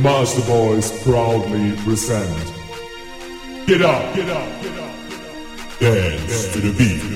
The Master Boys proudly present. Get up, get up, get up. Dance to the beat.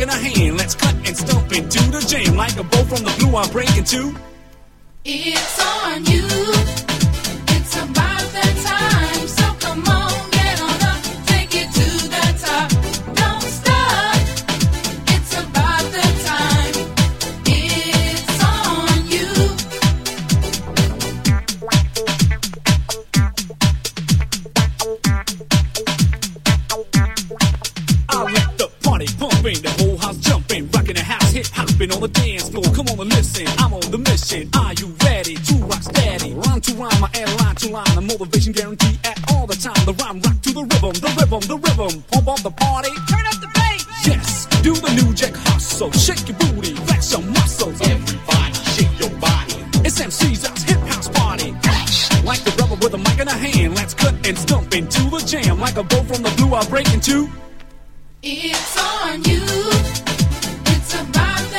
In a hand, let's cut and stomp into the jam. Like a bow from the blue, I'm breaking two. It's on you. It's about on the. Are you ready to rock steady? Rhyme to rhyme, I add line to line, a motivation guarantee at all the time. The rhyme rock to the rhythm, the rhythm, the rhythm. Pump up the party, turn up the bass. Yes, do the new jack hustle, shake your booty, flex your muscles. Everybody, shake your body. It's MC's house, hip house party. Like the rubber with a mic in a hand, let's cut and stomp into the jam. Like a bow from the blue, I break into. It's on you. It's about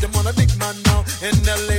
Them want a big man now. In LA,